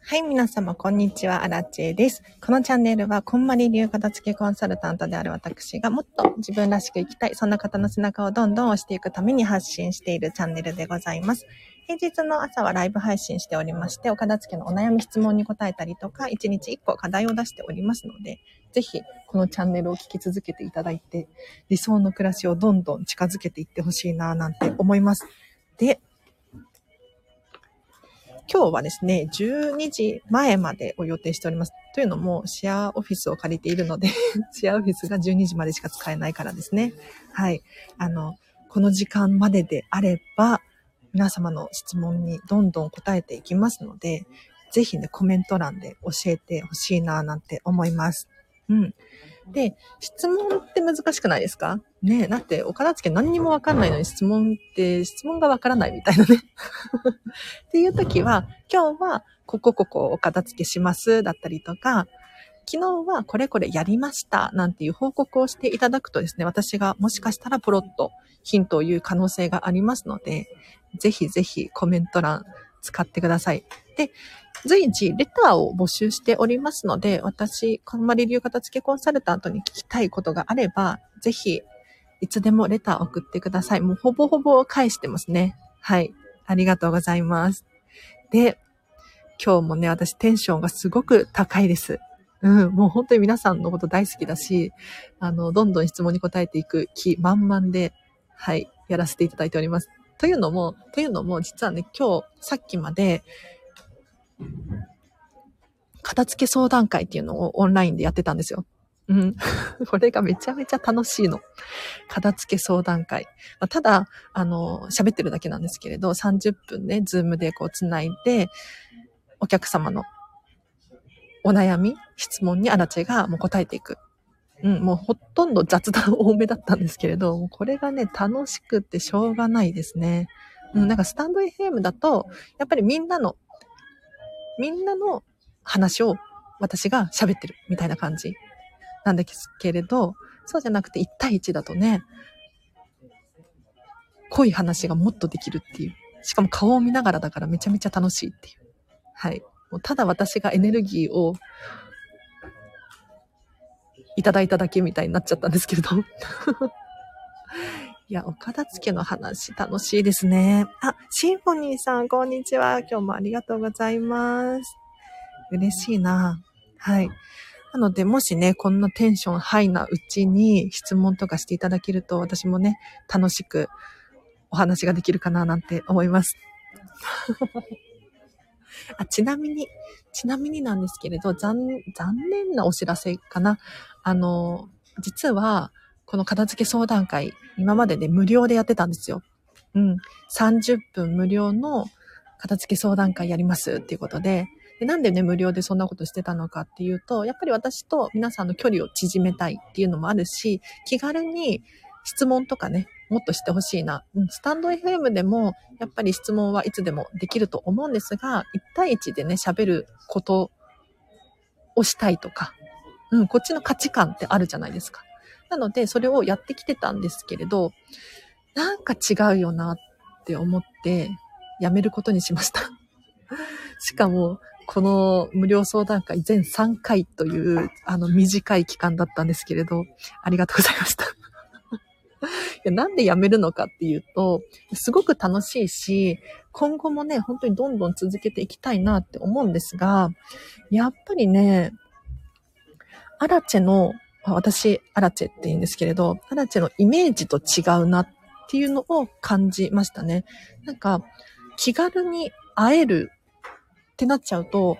はい、皆様、こんにちは。アラチェです。このチャンネルは、こんまり流片付けコンサルタントである私がもっと自分らしく生きたい、そんな方の背中をどんどん押していくために発信しているチャンネルでございます。平日の朝はライブ配信しておりまして、お片付けのお悩み質問に答えたりとか、1日1個課題を出しておりますので、ぜひ、このチャンネルを聞き続けていただいて、理想の暮らしをどんどん近づけていってほしいな、なんて思います。で、今日はですね、12時前までを予定しております。というのも、シェアオフィスを借りているので シェアオフィスが12時までしか使えないからですね。はい。あの、この時間までであれば、皆様の質問にどんどん答えていきますので、ぜひね、コメント欄で教えてほしいな、なんて思います。うん。で、質問って難しくないですか？ねえだって、お片付け何にもわかんないのに質問って、質問がわからないみたいなね っていう時は、今日は、ここここお片付けします、だったりとか、昨日はこれこれやりました、なんていう報告をしていただくとですね、私がもしかしたらポロッとヒントを言う可能性がありますので、ぜひぜひコメント欄使ってください。で、随時レターを募集しておりますので、私、こんまり流片付けコンサルタントに聞きたいことがあれば、ぜひ、いつでもレター送ってください。もうほぼほぼ返してますね。はい。ありがとうございます。で、今日もね、私テンションがすごく高いです。うん、もう本当に皆さんのこと大好きだし、あの、どんどん質問に答えていく気満々で、はい、やらせていただいております。というのも、というのも、実はね、今日、さっきまで、片付け相談会っていうのをオンラインでやってたんですよ。うん。これがめちゃめちゃ楽しいの。片付け相談会。まあ、ただ、あの、喋ってるだけなんですけれど、30分ね、ズームでこう繋いで、お客様のお悩み、質問にアラチェがもう答えていく。うん、もうほとんど雑談多めだったんですけれど、これがね、楽しくってしょうがないですね。うん、なんかスタンド FM だと、やっぱりみんなのみんなの話を私が喋ってるみたいな感じなんですけれど、そうじゃなくて1対1だとね、濃い話がもっとできるっていう。しかも顔を見ながらだからめちゃめちゃ楽しいっていう。はい。もうただ私がエネルギーをいただいただけみたいになっちゃったんですけれど。いや、お片付けの話楽しいですね。あ、シンフォニーさん、こんにちは。今日もありがとうございます。嬉しいな。はい。なので、もしね、こんなテンションハイなうちに質問とかしていただけると、私もね、楽しくお話ができるかななんて思います。あちなみに、ちなみになんですけれど、残、残念なお知らせかな。あの、実は、この片付け相談会、今までで無料でやってたんですよ。うん。30分無料の片付け相談会やりますっていうことで、でなんでね、無料でそんなことしてたのかっていうと、やっぱり私と皆さんの距離を縮めたいっていうのもあるし、気軽に質問とかね、もっとしてほしいな。うん、スタンド FM でも、やっぱり質問はいつでもできると思うんですが、1対1でね、喋ることをしたいとか、うん、こっちの価値観ってあるじゃないですか。なので、それをやってきてたんですけれど、なんか違うよなって思って、やめることにしました。しかも、この無料相談会全3回という、あの短い期間だったんですけれど、ありがとうございました。いやなんでやめるのかっていうと、すごく楽しいし、今後もね、本当にどんどん続けていきたいなって思うんですが、やっぱりね、アラチェの私、アラチェって言うんですけれど、アラチェのイメージと違うなっていうのを感じましたね。なんか、気軽に会えるってなっちゃうと、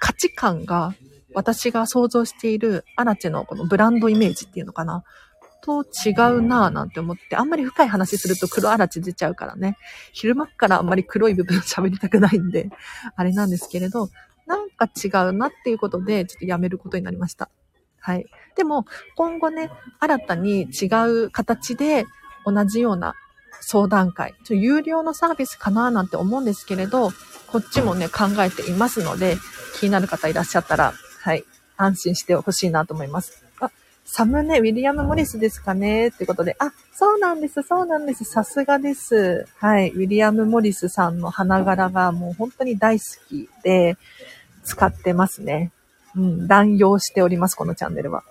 価値観が私が想像しているアラチェのこのブランドイメージっていうのかな、と違うなぁなんて思って、あんまり深い話すると黒あらち出ちゃうからね。昼間からあんまり黒い部分喋りたくないんで、あれなんですけれど、なんか違うなっていうことで、ちょっとやめることになりました。はい。でも、今後ね、新たに違う形で同じような相談会、ちょ有料のサービスかななんて思うんですけれど、こっちもね、考えていますので、気になる方いらっしゃったら、はい、安心してほしいなと思います。あ、サムネ、ウィリアム・モリスですかね？ってことで、あ、そうなんです、そうなんです。さすがです。はい、ウィリアム・モリスさんの花柄がもう本当に大好きで、使ってますね。うん、乱用しております、このチャンネルは。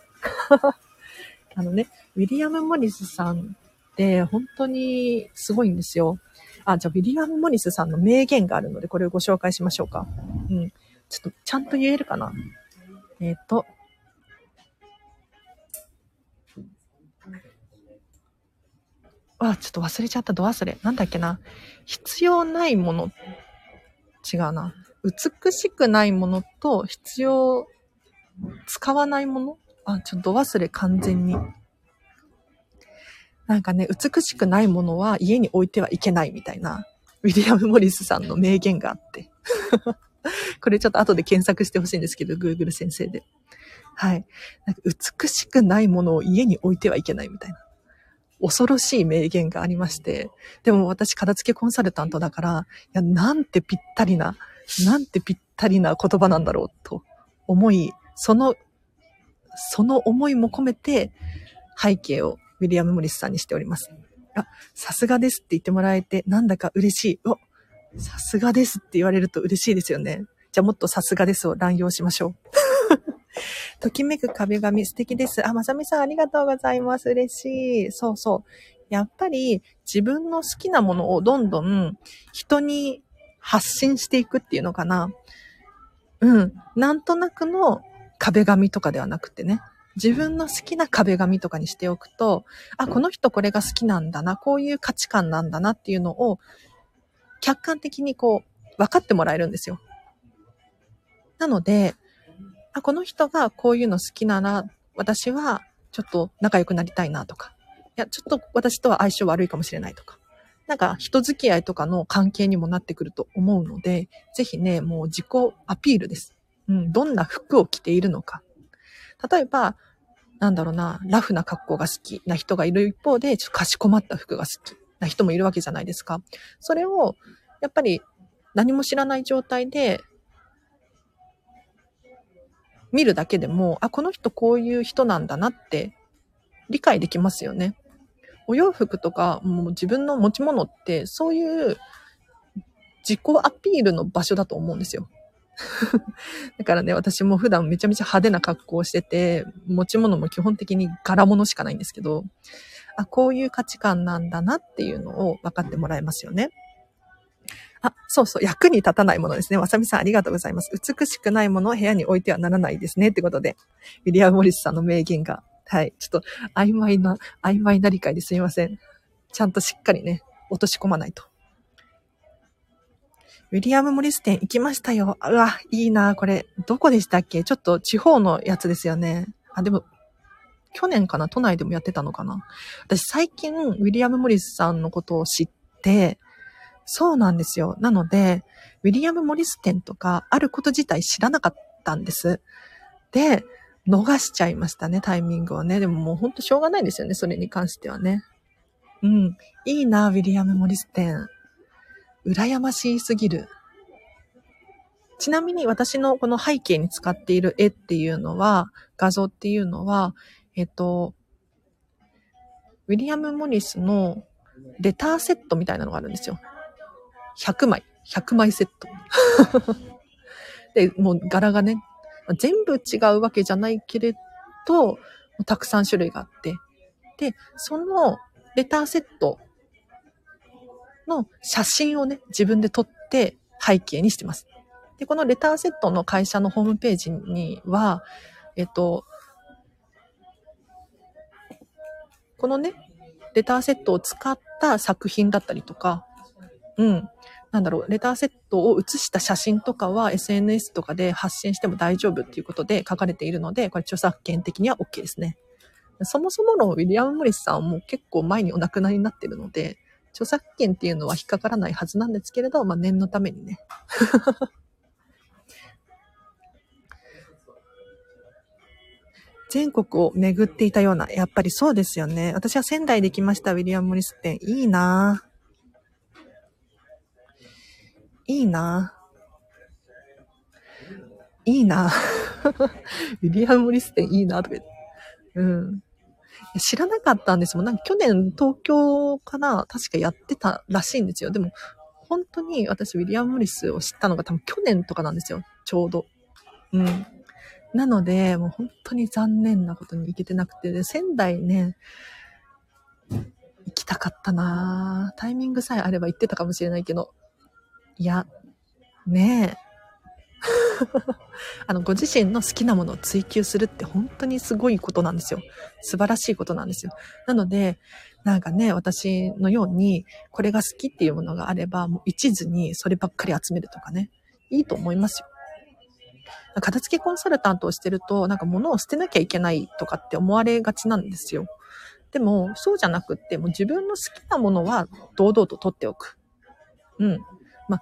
あのね、ウィリアム・モリスさんって本当にすごいんですよ。あ、じゃあ、ウィリアム・モリスさんの名言があるので、これをご紹介しましょうか。うん。ちょっと、ちゃんと言えるかな？えっ、ー、と、あ、ちょっと忘れちゃった、ド忘れ。なんだっけな？必要ないもの。違うな。美しくないものと必要、使わないもの？あ、ちょっと忘れ完全に。なんかね、美しくないものは家に置いてはいけないみたいな、ウィリアム・モリスさんの名言があって。これちょっと後で検索してほしいんですけど、Google 先生で。はい。なんか美しくないものを家に置いてはいけないみたいな。恐ろしい名言がありまして。でも私、片付けコンサルタントだから、いや、なんてぴったりな、なんてぴったりな言葉なんだろうと思い、その、その思いも込めて背景をウィリアム・モリスさんにしております。あ、さすがですって言ってもらえて、なんだか嬉しい。お、さすがですって言われると嬉しいですよね。じゃあもっとさすがですを乱用しましょう。ときめく壁紙素敵です。あ、まさみさんありがとうございます。嬉しい。そうそう。やっぱり自分の好きなものをどんどん人に発信していくっていうのかな。うん。なんとなくの壁紙とかではなくてね。自分の好きな壁紙とかにしておくと、あ、この人これが好きなんだな、こういう価値観なんだなっていうのを、客観的にこう、分かってもらえるんですよ。なので、あ、この人がこういうの好きなら、私はちょっと仲良くなりたいなとか、いや、ちょっと私とは相性悪いかもしれないとか、なんか人付き合いとかの関係にもなってくると思うので、ぜひね、もう自己アピールです。うん、どんな服を着ているのか。例えば、なんだろうな、ラフな格好が好きな人がいる一方で、ちょっとかしこまった服が好きな人もいるわけじゃないですか。それを、やっぱり何も知らない状態で、見るだけでも、あ、この人こういう人なんだなって理解できますよね。お洋服とか、もう自分の持ち物って、そういう自己アピールの場所だと思うんですよ。だからね、私も普段めちゃめちゃ派手な格好をしてて、持ち物も基本的に柄物しかないんですけど、あ、こういう価値観なんだなっていうのを分かってもらえますよね。あ、そうそう、役に立たないものですね。わさみさんありがとうございます。美しくないものを部屋に置いてはならないですね。ってことで、ウィリアム・モリスさんの名言が、はい、ちょっと曖昧な、曖昧な理解ですみません。ちゃんとしっかりね、落とし込まないと。ウィリアム・モリス店行きましたよ。うわ、いいな、これ。どこでしたっけ？ちょっと地方のやつですよね。あ、でも、去年かな？都内でもやってたのかな？私最近、ウィリアム・モリスさんのことを知って、そうなんですよ。なので、ウィリアム・モリス店とか、あること自体知らなかったんです。で、逃しちゃいましたね、タイミングをね。でももうほんとしょうがないんですよね、それに関してはね。うん。いいな、ウィリアム・モリス店。羨ましすぎる。ちなみに私のこの背景に使っている絵っていうのは、画像っていうのは、えっと、ウィリアム・モリスのレターセットみたいなのがあるんですよ。100枚。100枚セット。で、もう柄がね、全部違うわけじゃないけれど、たくさん種類があって。で、そのレターセットの写真をね、自分で撮って背景にしてます。で、このレターセットの会社のホームページには、えっと、このね、レターセットを使った作品だったりとか、うん、なんだろう、レターセットを写した写真とかは SNS とかで発信しても大丈夫っていうことで書かれているので、これ著作権的には OK ですね。そもそものウィリアム・モリスさんも結構前にお亡くなりになってるので、著作権っていうのは引っかからないはずなんですけれど、まあ念のためにね。全国を巡っていたような、やっぱりそうですよね。私は仙台で来ました、ウィリアム・モリス店。いいないいないいな ウィリアム・モリス店いいなとか言って。うん。知らなかったんですもん。なんか去年東京かな確かやってたらしいんですよ。でも、本当に私ウィリアム・モリスを知ったのが多分去年とかなんですよ。ちょうど。うん。なので、もう本当に残念なことに行けてなくて、で、仙台ね、行きたかったなタイミングさえあれば行ってたかもしれないけど、いや、ねえ。あの、ご自身の好きなものを追求するって本当にすごいことなんですよ。素晴らしいことなんですよ。なので、なんかね、私のように、これが好きっていうものがあれば、もう一途にそればっかり集めるとかね、いいと思いますよ。片付けコンサルタントをしてると、なんか物を捨てなきゃいけないとかって思われがちなんですよ。でも、そうじゃなくって、もう自分の好きなものは堂々と取っておく。うん。まあ、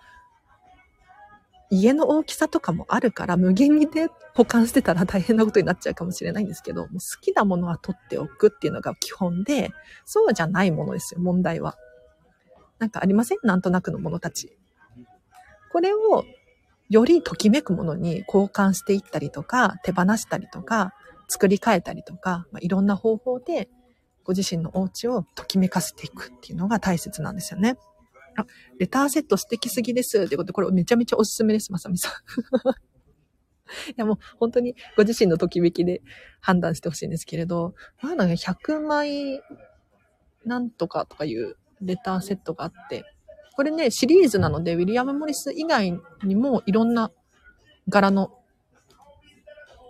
家の大きさとかもあるから、無限にで保管してたら大変なことになっちゃうかもしれないんですけど、もう好きなものは取っておくっていうのが基本で、そうじゃないものですよ、問題は。なんかありません？なんとなくのものたち。これを、よりときめくものに交換していったりとか、手放したりとか、作り変えたりとか、まあ、いろんな方法で、ご自身のお家をときめかせていくっていうのが大切なんですよね。あ、レターセット素敵すぎです。ということで、これめちゃめちゃおすすめです、まさみさん。いやもう本当にご自身のときめきで判断してほしいんですけれど、まだね、100枚なんとかとかいうレターセットがあって、これね、シリーズなので、ウィリアム・モリス以外にもいろんな柄の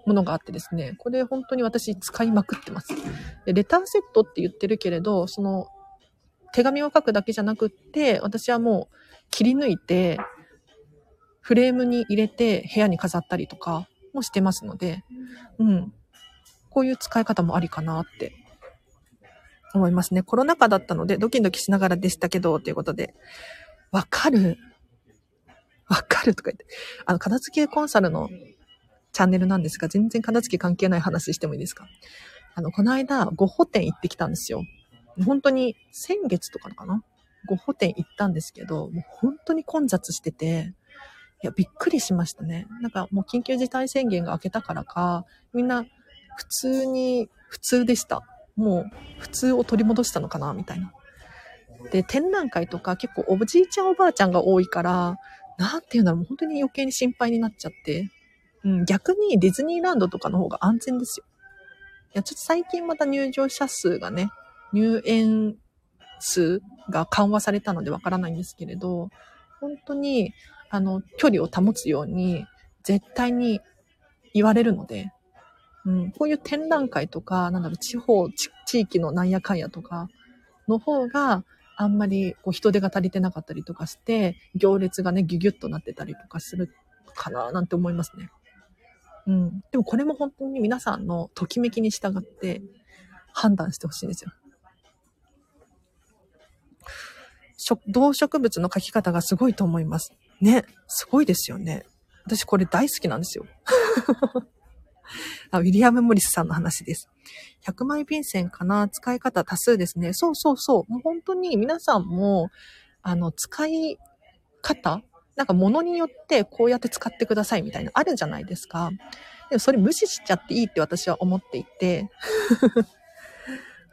ものがあってですね、これ本当に私使いまくってます。でレターセットって言ってるけれど、その手紙を書くだけじゃなくって、私はもう切り抜いて、フレームに入れて部屋に飾ったりとかもしてますので、うん。こういう使い方もありかなって思いますね。コロナ禍だったのでドキドキしながらでしたけど、ということで。わかる？わかるとか言って。あの、片付けコンサルのチャンネルなんですが、全然片付け関係ない話してもいいですか？あの、この間、ゴッホ店行ってきたんですよ。本当に先月とかかな？ごホ店行ったんですけど、もう本当に混雑してて、いや、びっくりしましたね。なんかもう緊急事態宣言が明けたからか、みんな普通に、普通でした。もう普通を取り戻したのかな、みたいな。で、展覧会とか結構おじいちゃんおばあちゃんが多いから、なんていうんだろう、本当に余計に心配になっちゃって。うん、逆にディズニーランドとかの方が安全ですよ。いや、ちょっと最近また入場者数がね、入園数が緩和されたのでわからないんですけれど、本当に、あの、距離を保つように、絶対に言われるので、うん、こういう展覧会とか、なんだろう、地方、地域のなんやかんやとか、の方が、あんまりこう人手が足りてなかったりとかして、行列がね、ギュギュッとなってたりとかするかな、なんて思いますね。うん。でもこれも本当に皆さんのときめきに従って判断してほしいんですよ。動植物の描き方がすごいと思います。ね。すごいですよね。私これ大好きなんですよ。ウィリアム・モリスさんの話です。100枚便箋かな？使い方多数ですね。そうそうそう。もう本当に皆さんも、あの、使い方？なんか物によってこうやって使ってくださいみたいなあるじゃないですか。でもそれ無視しちゃっていいって私は思っていて。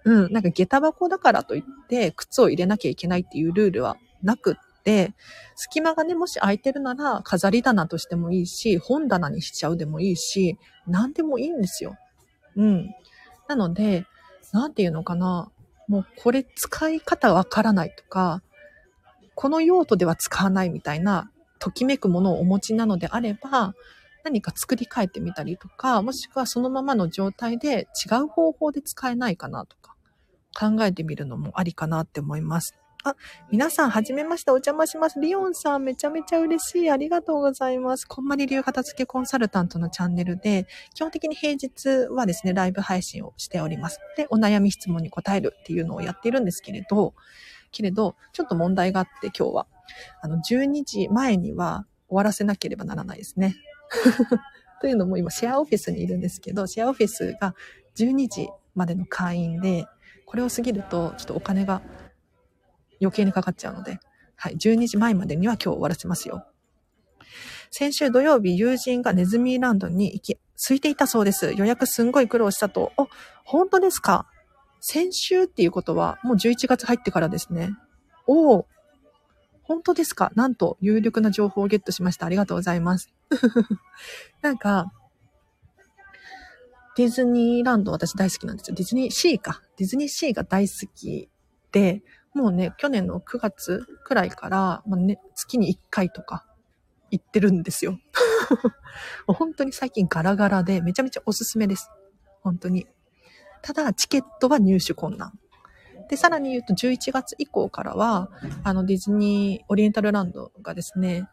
うん、なんか下駄箱だからといって靴を入れなきゃいけないっていうルールはなくって、隙間がね、もし空いてるなら飾り棚としてもいいし、本棚にしちゃうでもいいし、何でもいいんですよ。うん。なので、なんていうのかな。もうこれ使い方わからないとか、この用途では使わないみたいな、ときめくものをお持ちなのであれば、何か作り変えてみたりとか、もしくはそのままの状態で違う方法で使えないかなとか、考えてみるのもありかなって思います。あ、皆さん、はじめまして、お邪魔します。リオンさん、めちゃめちゃ嬉しい。ありがとうございます。こんまり流片付けコンサルタントのチャンネルで、基本的に平日はですね、ライブ配信をしております。で、お悩み質問に答えるっていうのをやっているんですけれど、けれど、ちょっと問題があって今日は、あの、12時前には終わらせなければならないですね。というのも今、シェアオフィスにいるんですけど、シェアオフィスが12時までの会員で、これを過ぎると、ちょっとお金が余計にかかっちゃうので、はい、12時前までには今日終わらせますよ。先週土曜日、友人がネズミーランドに行き、空いていたそうです。予約すんごい苦労したと。あ、本当ですか？先週っていうことは、もう11月入ってからですね。おお、本当ですか？なんと、有力な情報をゲットしました。ありがとうございます。なんか、ディズニーランド私大好きなんですよ。ディズニーシーか。ディズニーシーが大好きで、もうね、去年の9月くらいから、まあね、月に1回とか行ってるんですよ。本当に最近ガラガラでめちゃめちゃおすすめです。本当に。ただ、チケットは入手困難。で、さらに言うと11月以降からは、あのディズニーオリエンタルランドがですね、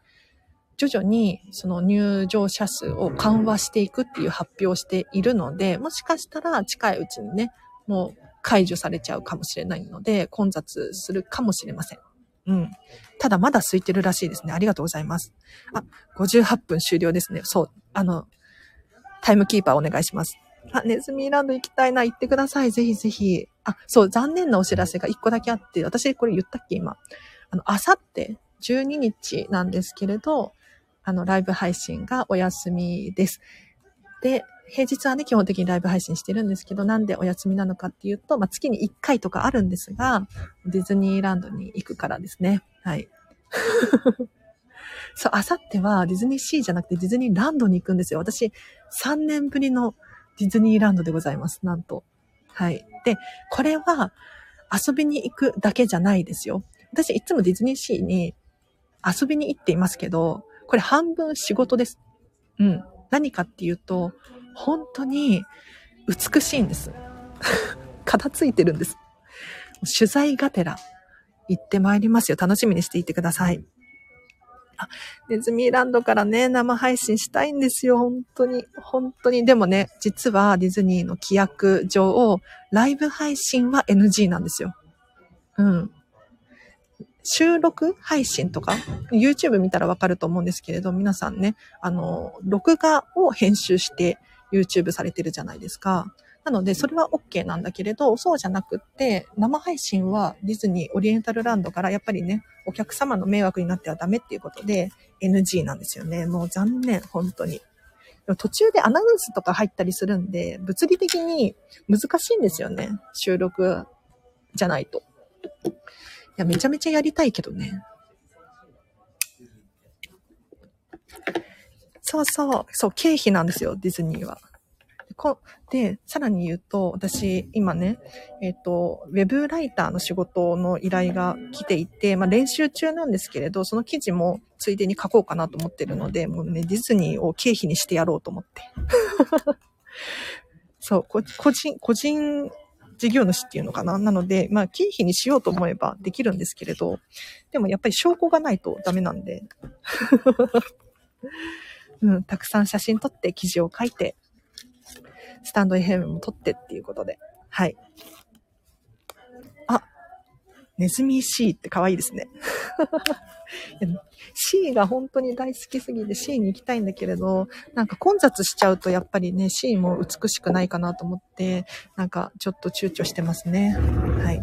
徐々にその入場者数を緩和していくっていう発表をしているので、もしかしたら近いうちにね、もう解除されちゃうかもしれないので、混雑するかもしれません。うん。ただまだ空いてるらしいですね。ありがとうございます。あ、58分終了ですね。そう。あの、タイムキーパーお願いします。あ、ネズミーランド行きたいな。行ってください。ぜひぜひ。あ、そう、残念なお知らせが1個だけあって、私これ言ったっけ今。あの、あさって12日なんですけれど、あの、ライブ配信がお休みです。で、平日はね、基本的にライブ配信してるんですけど、なんでお休みなのかっていうと、まあ、月に1回とかあるんですが、ディズニーランドに行くからですね。はい。そう、あさってはディズニーシーじゃなくてディズニーランドに行くんですよ。私、3年ぶりのディズニーランドでございます。なんと。はい。で、これは遊びに行くだけじゃないですよ。私、いつもディズニーシーに遊びに行っていますけど、これ半分仕事です。うん。何かっていうと、本当に美しいんです。片付いてるんです。取材がてら行ってまいりますよ。楽しみにしていてください。あ、ネズミーランドからね、生配信したいんですよ。本当に。本当に。でもね、実はディズニーの規約上、ライブ配信は NG なんですよ。うん。収録配信とか、YouTube 見たらわかると思うんですけれど、皆さんね、あの、録画を編集して YouTube されてるじゃないですか。なので、それは OK なんだけれど、そうじゃなくって、生配信はディズニーオリエンタルランドからやっぱりね、お客様の迷惑になってはダメっていうことで、NG なんですよね。もう残念、本当に。途中でアナウンスとか入ったりするんで、物理的に難しいんですよね。収録じゃないと。いや、めちゃめちゃやりたいけどね。そうそう、そう、経費なんですよ、ディズニーは。こで、さらに言うと、私、今ね、えっ、ー、と、ウェブライターの仕事の依頼が来ていて、まあ練習中なんですけれど、その記事もついでに書こうかなと思ってるので、もうね、ディズニーを経費にしてやろうと思って。そう、個人、個人事業主っていうのかな？なので、まあ、経費にしようと思えばできるんですけれど、でもやっぱり証拠がないとダメなんで。うん、たくさん写真撮って記事を書いて、スタンド FM も撮ってっていうことで。はい。あ、ネズミ C って可愛いですね。C が本当に大好きすぎて C に行きたいんだけれど、なんか混雑しちゃうとやっぱりね、C も美しくないかなと思って、なんかちょっと躊躇してますね。はい。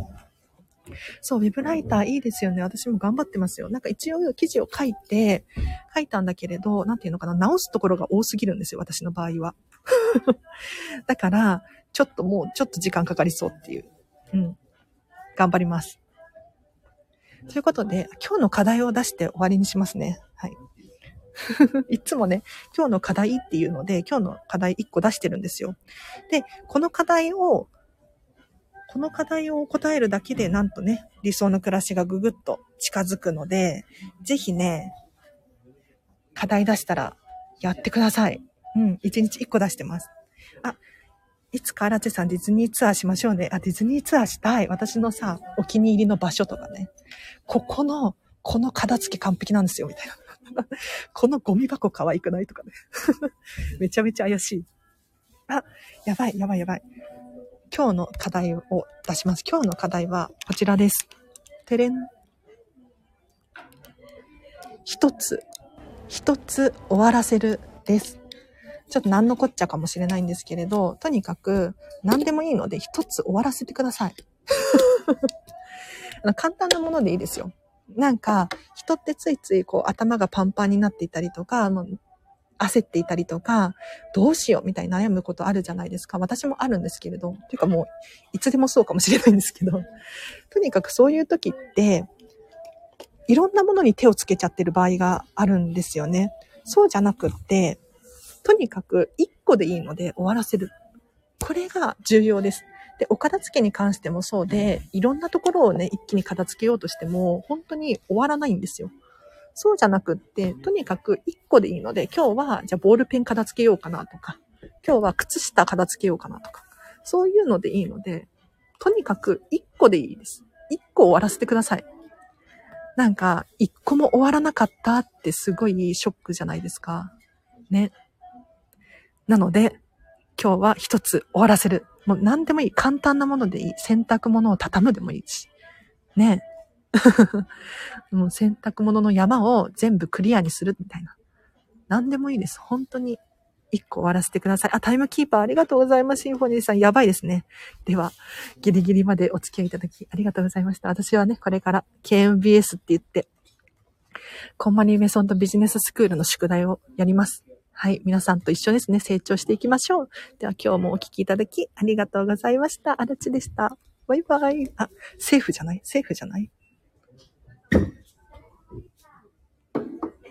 そう、ウェブライターいいですよね。私も頑張ってますよ。なんか一応記事を書いて、書いたんだけれど、なんていうのかな、直すところが多すぎるんですよ、私の場合は。だから、ちょっともう、ちょっと時間かかりそうっていう。うん。頑張ります。ということで、今日の課題を出して終わりにしますね。はい。いつもね、今日の課題っていうので、今日の課題1個出してるんですよ。で、この課題をこの課題を答えるだけで、なんとね、理想の暮らしがぐぐっと近づくので、ぜひね、課題出したらやってください。うん、1日1個出してます。あ、いつか荒地さんディズニーツアーしましょうね。あ、ディズニーツアーしたい。私のさ、お気に入りの場所とかね。ここの、この片付け完璧なんですよ、みたいな。このゴミ箱可愛くないとかね。めちゃめちゃ怪しい。あ、やばい、やばい、やばい。今日の課題を出します。今日の課題はこちらです。てれん。一つ、一つ終わらせるです。ちょっと何のこっちゃかもしれないんですけれど、とにかく何でもいいので一つ終わらせてください。簡単なものでいいですよ。なんか、人ってついついこう頭がパンパンになっていたりとか、焦っていたりとか、どうしようみたいに悩むことあるじゃないですか。私もあるんですけれど。というかもう、いつでもそうかもしれないんですけど。とにかくそういう時って、いろんなものに手をつけちゃってる場合があるんですよね。そうじゃなくって、とにかく一個でいいので終わらせる。これが重要です。で、お片付けに関してもそうで、いろんなところをね、一気に片付けようとしても、本当に終わらないんですよ。そうじゃなくって、とにかく一個でいいので、今日は、じゃあボールペン片付けようかなとか、今日は靴下片付けようかなとか、そういうのでいいので、とにかく一個でいいです。一個終わらせてください。なんか、一個も終わらなかったってすごいショックじゃないですか。ね。なので、今日は一つ終わらせる。もう何でもいい。簡単なものでいい。洗濯物を畳むでもいいし。ね。もう洗濯物の山を全部クリアにするみたいな。何でもいいです。本当に一個終わらせてください。あ、タイムキーパーありがとうございます。シンフォニーさん、やばいですね。では、ギリギリまでお付き合いいただきありがとうございました。私はね、これから KMBS って言って、コンマニーメソンとビジネススクールの宿題をやります。はい。皆さんと一緒ですね。成長していきましょう。では今日もお聴きいただきありがとうございました。あらちでした。バイバイ。あ、セーフじゃない？セーフじゃない？